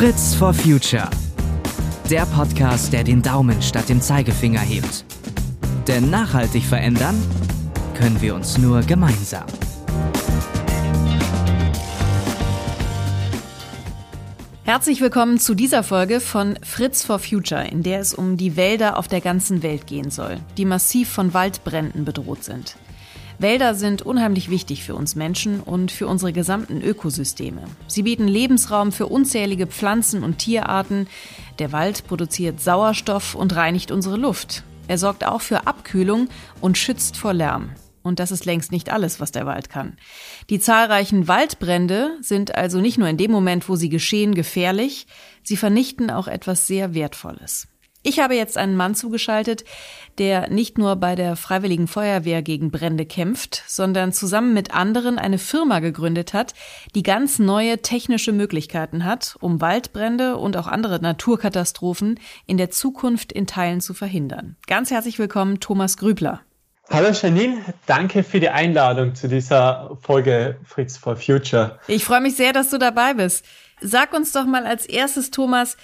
Fritz for Future. Der Podcast, der den Daumen statt dem Zeigefinger hebt. Denn nachhaltig verändern können wir uns nur gemeinsam. Herzlich willkommen zu dieser Folge von Fritz for Future, in der es um die Wälder auf der ganzen Welt gehen soll, die massiv von Waldbränden bedroht sind. Wälder sind unheimlich wichtig für uns Menschen und für unsere gesamten Ökosysteme. Sie bieten Lebensraum für unzählige Pflanzen und Tierarten. Der Wald produziert Sauerstoff und reinigt unsere Luft. Er sorgt auch für Abkühlung und schützt vor Lärm. Und das ist längst nicht alles, was der Wald kann. Die zahlreichen Waldbrände sind also nicht nur in dem Moment, wo sie geschehen, gefährlich, sie vernichten auch etwas sehr Wertvolles. Ich habe jetzt einen Mann zugeschaltet, der nicht nur bei der Freiwilligen Feuerwehr gegen Brände kämpft, sondern zusammen mit anderen eine Firma gegründet hat, die ganz neue technische Möglichkeiten hat, um Waldbrände und auch andere Naturkatastrophen in der Zukunft in Teilen zu verhindern. Ganz herzlich willkommen, Thomas Grübler. Hallo Janine, danke für die Einladung zu dieser Folge Fritz for Future. Ich freue mich sehr, dass du dabei bist. Sag uns doch mal als erstes, Thomas,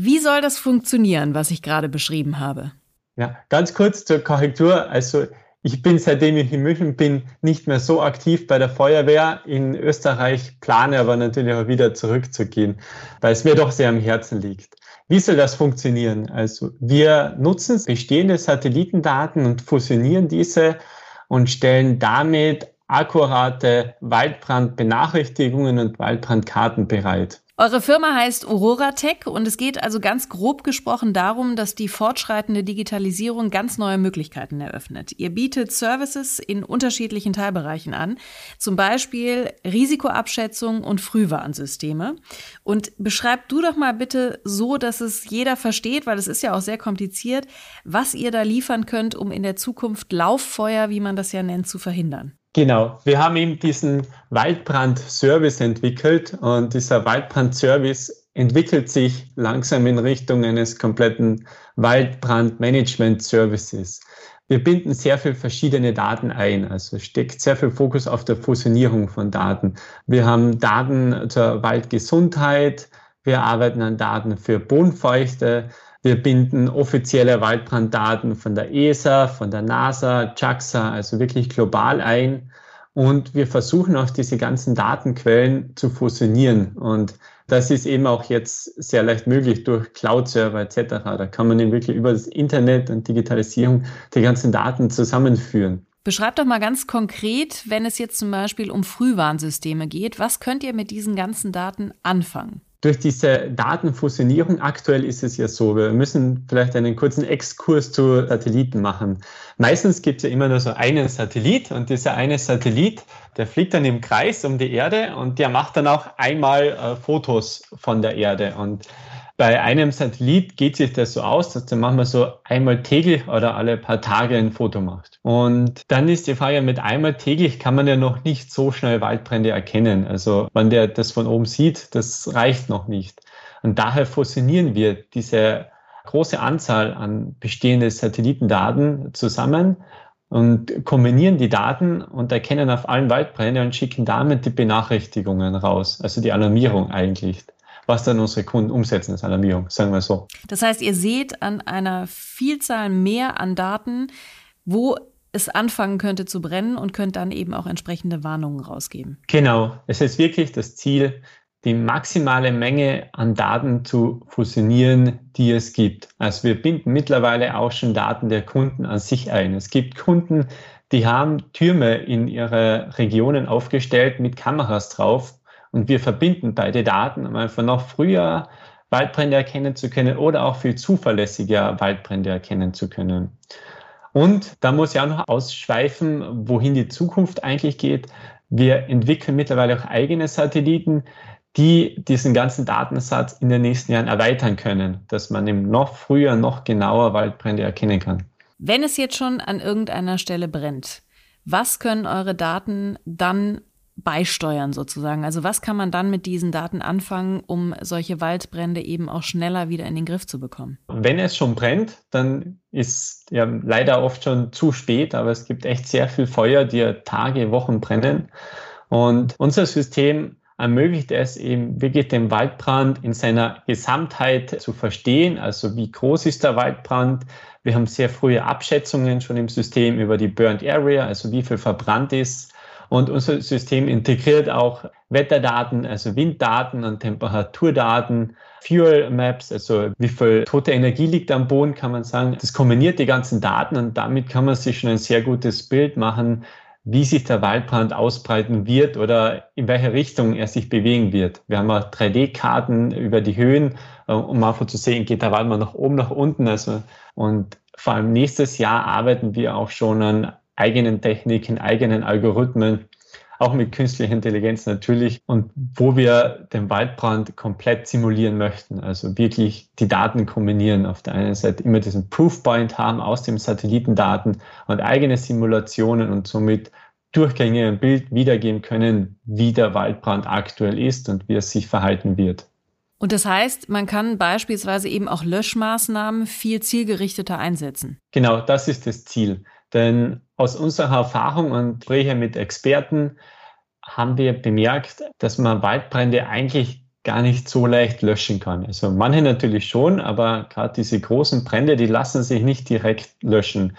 wie soll das funktionieren, was ich gerade beschrieben habe? Ja, ganz kurz zur Korrektur. Also ich bin, seitdem ich in München bin, nicht mehr so aktiv bei der Feuerwehr in Österreich, plane aber natürlich auch wieder zurückzugehen, weil es mir doch sehr am Herzen liegt. Wie soll das funktionieren? Also wir nutzen bestehende Satellitendaten und fusionieren diese und stellen damit akkurate Waldbrandbenachrichtigungen und Waldbrandkarten bereit. Eure Firma heißt Aurora Tech und es geht also ganz grob gesprochen darum, dass die fortschreitende Digitalisierung ganz neue Möglichkeiten eröffnet. Ihr bietet Services in unterschiedlichen Teilbereichen an, zum Beispiel Risikoabschätzung und Frühwarnsysteme. Und beschreibt du doch mal bitte so, dass es jeder versteht, weil es ist ja auch sehr kompliziert, was ihr da liefern könnt, um in der Zukunft Lauffeuer, wie man das ja nennt, zu verhindern. Genau, wir haben eben diesen Waldbrand-Service entwickelt und dieser Waldbrand-Service entwickelt sich langsam in Richtung eines kompletten Waldbrand-Management-Services. Wir binden sehr viel verschiedene Daten ein, also steckt sehr viel Fokus auf der Fusionierung von Daten. Wir haben Daten zur Waldgesundheit, wir arbeiten an Daten für Bodenfeuchte, wir binden offizielle Waldbranddaten von der ESA, von der NASA, JAXA, also wirklich global ein. Und wir versuchen auch diese ganzen Datenquellen zu fusionieren. Und das ist eben auch jetzt sehr leicht möglich durch Cloud-Server etc. Da kann man eben wirklich über das Internet und Digitalisierung die ganzen Daten zusammenführen. Beschreibt doch mal ganz konkret, wenn es jetzt zum Beispiel um Frühwarnsysteme geht, was könnt ihr mit diesen ganzen Daten anfangen? Durch diese Datenfusionierung aktuell ist es ja so, wir müssen vielleicht einen kurzen Exkurs zu Satelliten machen. Meistens gibt es ja immer nur so einen Satellit und dieser eine Satellit, der fliegt dann im Kreis um die Erde und der macht dann auch einmal äh, Fotos von der Erde und bei einem Satellit geht sich das so aus, dass machen wir so einmal täglich oder alle paar Tage ein Foto macht. Und dann ist die Frage, mit einmal täglich kann man ja noch nicht so schnell Waldbrände erkennen. Also wenn der das von oben sieht, das reicht noch nicht. Und daher fusionieren wir diese große Anzahl an bestehenden Satellitendaten zusammen und kombinieren die Daten und erkennen auf allen Waldbrände und schicken damit die Benachrichtigungen raus, also die Alarmierung eigentlich was dann unsere Kunden umsetzen als Alarmierung, sagen wir so. Das heißt, ihr seht an einer Vielzahl mehr an Daten, wo es anfangen könnte zu brennen und könnt dann eben auch entsprechende Warnungen rausgeben. Genau. Es ist wirklich das Ziel, die maximale Menge an Daten zu fusionieren, die es gibt. Also wir binden mittlerweile auch schon Daten der Kunden an sich ein. Es gibt Kunden, die haben Türme in ihre Regionen aufgestellt mit Kameras drauf und wir verbinden beide Daten, um einfach noch früher Waldbrände erkennen zu können oder auch viel zuverlässiger Waldbrände erkennen zu können. Und da muss ich auch noch ausschweifen, wohin die Zukunft eigentlich geht. Wir entwickeln mittlerweile auch eigene Satelliten, die diesen ganzen Datensatz in den nächsten Jahren erweitern können, dass man eben noch früher, noch genauer Waldbrände erkennen kann. Wenn es jetzt schon an irgendeiner Stelle brennt, was können eure Daten dann beisteuern sozusagen? Also was kann man dann mit diesen Daten anfangen, um solche Waldbrände eben auch schneller wieder in den Griff zu bekommen? Wenn es schon brennt, dann ist ja leider oft schon zu spät, aber es gibt echt sehr viel Feuer, die ja Tage, Wochen brennen. Und unser System ermöglicht es eben wirklich den Waldbrand in seiner Gesamtheit zu verstehen. Also wie groß ist der Waldbrand? Wir haben sehr frühe Abschätzungen schon im System über die Burned Area, also wie viel verbrannt ist. Und unser System integriert auch Wetterdaten, also Winddaten und Temperaturdaten, Fuel Maps, also wie viel tote Energie liegt am Boden, kann man sagen. Das kombiniert die ganzen Daten und damit kann man sich schon ein sehr gutes Bild machen, wie sich der Waldbrand ausbreiten wird oder in welche Richtung er sich bewegen wird. Wir haben auch 3D-Karten über die Höhen, äh, um einfach zu sehen, geht der Wald mal nach oben, nach unten. Also, und vor allem nächstes Jahr arbeiten wir auch schon an eigenen Techniken, eigenen Algorithmen, auch mit künstlicher Intelligenz natürlich und wo wir den Waldbrand komplett simulieren möchten. Also wirklich die Daten kombinieren. Auf der einen Seite immer diesen Proofpoint haben aus den Satellitendaten und eigene Simulationen und somit Durchgänge im Bild wiedergeben können, wie der Waldbrand aktuell ist und wie er sich verhalten wird. Und das heißt, man kann beispielsweise eben auch Löschmaßnahmen viel zielgerichteter einsetzen. Genau, das ist das Ziel. Denn aus unserer Erfahrung und Gespräche mit Experten haben wir bemerkt, dass man Waldbrände eigentlich gar nicht so leicht löschen kann. Also manche natürlich schon, aber gerade diese großen Brände, die lassen sich nicht direkt löschen.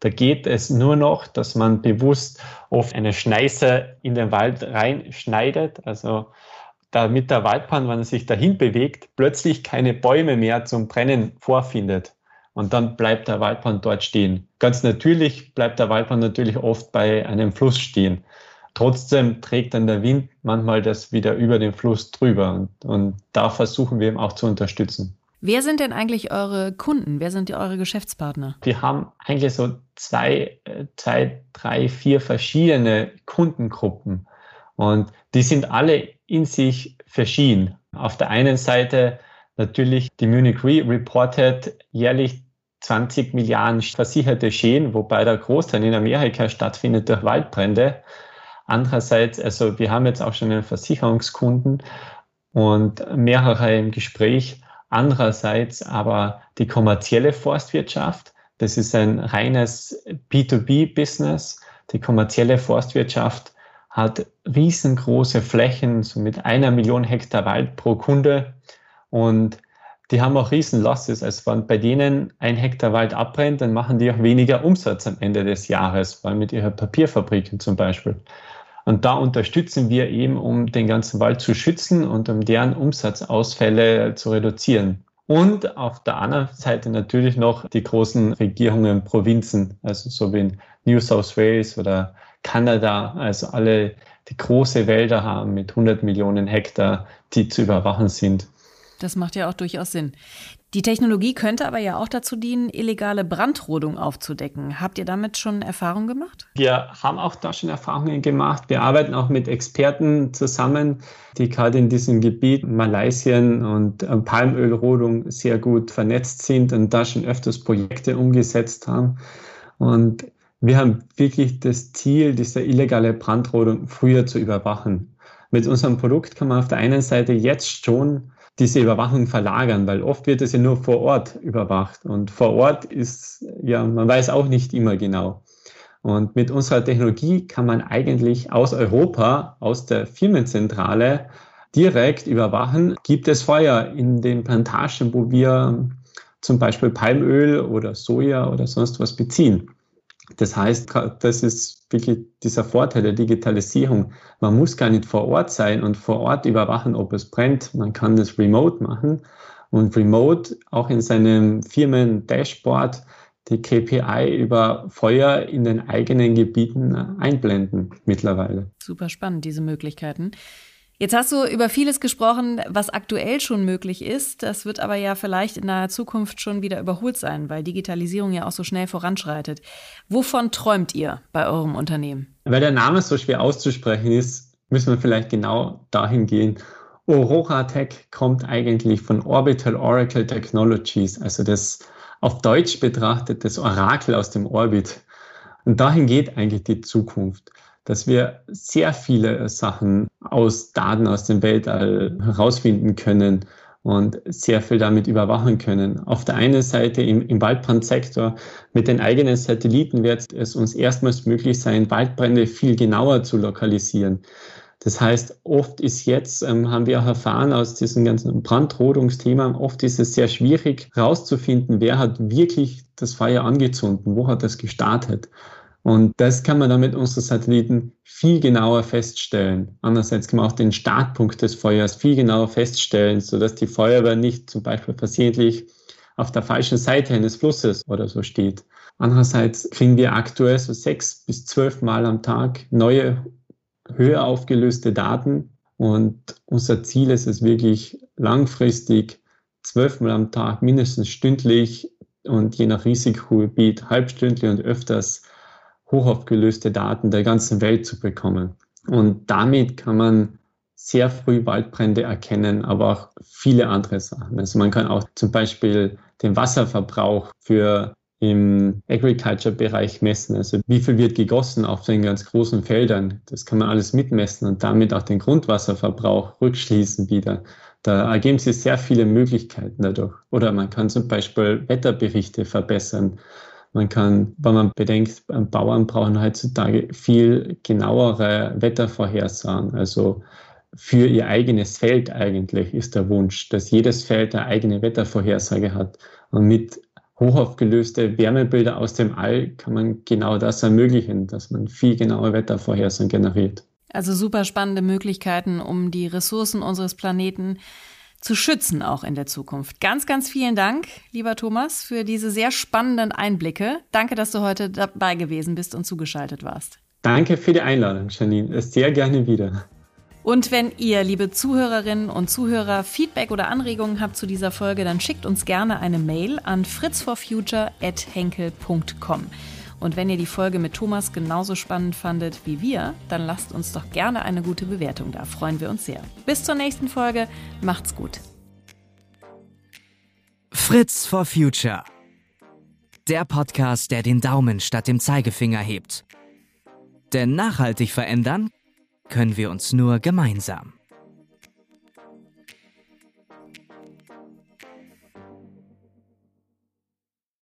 Da geht es nur noch, dass man bewusst oft eine Schneise in den Wald reinschneidet, also damit der Waldbrand, wenn er sich dahin bewegt, plötzlich keine Bäume mehr zum Brennen vorfindet. Und dann bleibt der Waldbrand dort stehen. Ganz natürlich bleibt der Waldbrand natürlich oft bei einem Fluss stehen. Trotzdem trägt dann der Wind manchmal das wieder über den Fluss drüber. Und, und da versuchen wir eben auch zu unterstützen. Wer sind denn eigentlich eure Kunden? Wer sind eure Geschäftspartner? Wir haben eigentlich so zwei, zwei, drei, vier verschiedene Kundengruppen. Und die sind alle in sich verschieden. Auf der einen Seite natürlich die Munich Re reportet jährlich 20 Milliarden versicherte Schäden, wobei der Großteil in Amerika stattfindet durch Waldbrände. Andererseits, also wir haben jetzt auch schon einen Versicherungskunden und mehrere im Gespräch. Andererseits aber die kommerzielle Forstwirtschaft. Das ist ein reines B2B-Business. Die kommerzielle Forstwirtschaft hat riesengroße Flächen, so mit einer Million Hektar Wald pro Kunde. Und die haben auch riesen Losses. Also wenn bei denen ein Hektar Wald abbrennt, dann machen die auch weniger Umsatz am Ende des Jahres, weil mit ihren Papierfabriken zum Beispiel. Und da unterstützen wir eben, um den ganzen Wald zu schützen und um deren Umsatzausfälle zu reduzieren. Und auf der anderen Seite natürlich noch die großen Regierungen, Provinzen, also so wie in New South Wales oder Kanada, also alle, die große Wälder haben mit 100 Millionen Hektar, die zu überwachen sind. Das macht ja auch durchaus Sinn. Die Technologie könnte aber ja auch dazu dienen, illegale Brandrodung aufzudecken. Habt ihr damit schon Erfahrungen gemacht? Wir haben auch da schon Erfahrungen gemacht. Wir arbeiten auch mit Experten zusammen, die gerade in diesem Gebiet Malaysien und äh, Palmölrodung sehr gut vernetzt sind und da schon öfters Projekte umgesetzt haben. Und wir haben wirklich das Ziel, diese illegale Brandrodung früher zu überwachen. Mit unserem Produkt kann man auf der einen Seite jetzt schon diese Überwachung verlagern, weil oft wird es ja nur vor Ort überwacht und vor Ort ist, ja, man weiß auch nicht immer genau. Und mit unserer Technologie kann man eigentlich aus Europa, aus der Firmenzentrale direkt überwachen, gibt es Feuer in den Plantagen, wo wir zum Beispiel Palmöl oder Soja oder sonst was beziehen. Das heißt, das ist wirklich dieser Vorteil der Digitalisierung. Man muss gar nicht vor Ort sein und vor Ort überwachen, ob es brennt. Man kann das remote machen und remote auch in seinem Firmen-Dashboard die KPI über Feuer in den eigenen Gebieten einblenden mittlerweile. Super spannend, diese Möglichkeiten. Jetzt hast du über vieles gesprochen, was aktuell schon möglich ist. Das wird aber ja vielleicht in naher Zukunft schon wieder überholt sein, weil Digitalisierung ja auch so schnell voranschreitet. Wovon träumt ihr bei eurem Unternehmen? Weil der Name so schwer auszusprechen ist, müssen wir vielleicht genau dahin gehen. Aurora Tech kommt eigentlich von Orbital Oracle Technologies, also das auf Deutsch betrachtet das Orakel aus dem Orbit. Und dahin geht eigentlich die Zukunft dass wir sehr viele Sachen aus Daten aus dem Weltall herausfinden können und sehr viel damit überwachen können. Auf der einen Seite im, im Waldbrandsektor mit den eigenen Satelliten wird es uns erstmals möglich sein, Waldbrände viel genauer zu lokalisieren. Das heißt, oft ist jetzt, ähm, haben wir auch erfahren aus diesem ganzen Brandrodungsthema, oft ist es sehr schwierig herauszufinden, wer hat wirklich das Feuer angezündet, wo hat das gestartet. Und das kann man dann mit unseren Satelliten viel genauer feststellen. Andererseits kann man auch den Startpunkt des Feuers viel genauer feststellen, sodass die Feuerwehr nicht zum Beispiel versehentlich auf der falschen Seite eines Flusses oder so steht. Andererseits kriegen wir aktuell so sechs bis zwölf Mal am Tag neue, höher aufgelöste Daten. Und unser Ziel ist es wirklich langfristig, zwölfmal am Tag, mindestens stündlich und je nach Risikogebiet halbstündlich und öfters hoch aufgelöste Daten der ganzen Welt zu bekommen. Und damit kann man sehr früh Waldbrände erkennen, aber auch viele andere Sachen. Also man kann auch zum Beispiel den Wasserverbrauch für im Agriculture-Bereich messen. Also wie viel wird gegossen auf den ganz großen Feldern? Das kann man alles mitmessen und damit auch den Grundwasserverbrauch rückschließen wieder. Da ergeben sich sehr viele Möglichkeiten dadurch. Oder man kann zum Beispiel Wetterberichte verbessern. Man kann, wenn man bedenkt, Bauern brauchen heutzutage viel genauere Wettervorhersagen. Also für ihr eigenes Feld eigentlich ist der Wunsch, dass jedes Feld eine eigene Wettervorhersage hat. Und mit hochaufgelöste Wärmebilder aus dem All kann man genau das ermöglichen, dass man viel genaue Wettervorhersagen generiert. Also super spannende Möglichkeiten, um die Ressourcen unseres Planeten zu schützen, auch in der Zukunft. Ganz, ganz vielen Dank, lieber Thomas, für diese sehr spannenden Einblicke. Danke, dass du heute dabei gewesen bist und zugeschaltet warst. Danke für die Einladung, Janine. Sehr gerne wieder. Und wenn ihr, liebe Zuhörerinnen und Zuhörer, Feedback oder Anregungen habt zu dieser Folge, dann schickt uns gerne eine Mail an fritzforfuture.henkel.com. Und wenn ihr die Folge mit Thomas genauso spannend fandet wie wir, dann lasst uns doch gerne eine gute Bewertung da. Freuen wir uns sehr. Bis zur nächsten Folge. Macht's gut. Fritz for Future. Der Podcast, der den Daumen statt dem Zeigefinger hebt. Denn nachhaltig verändern können wir uns nur gemeinsam.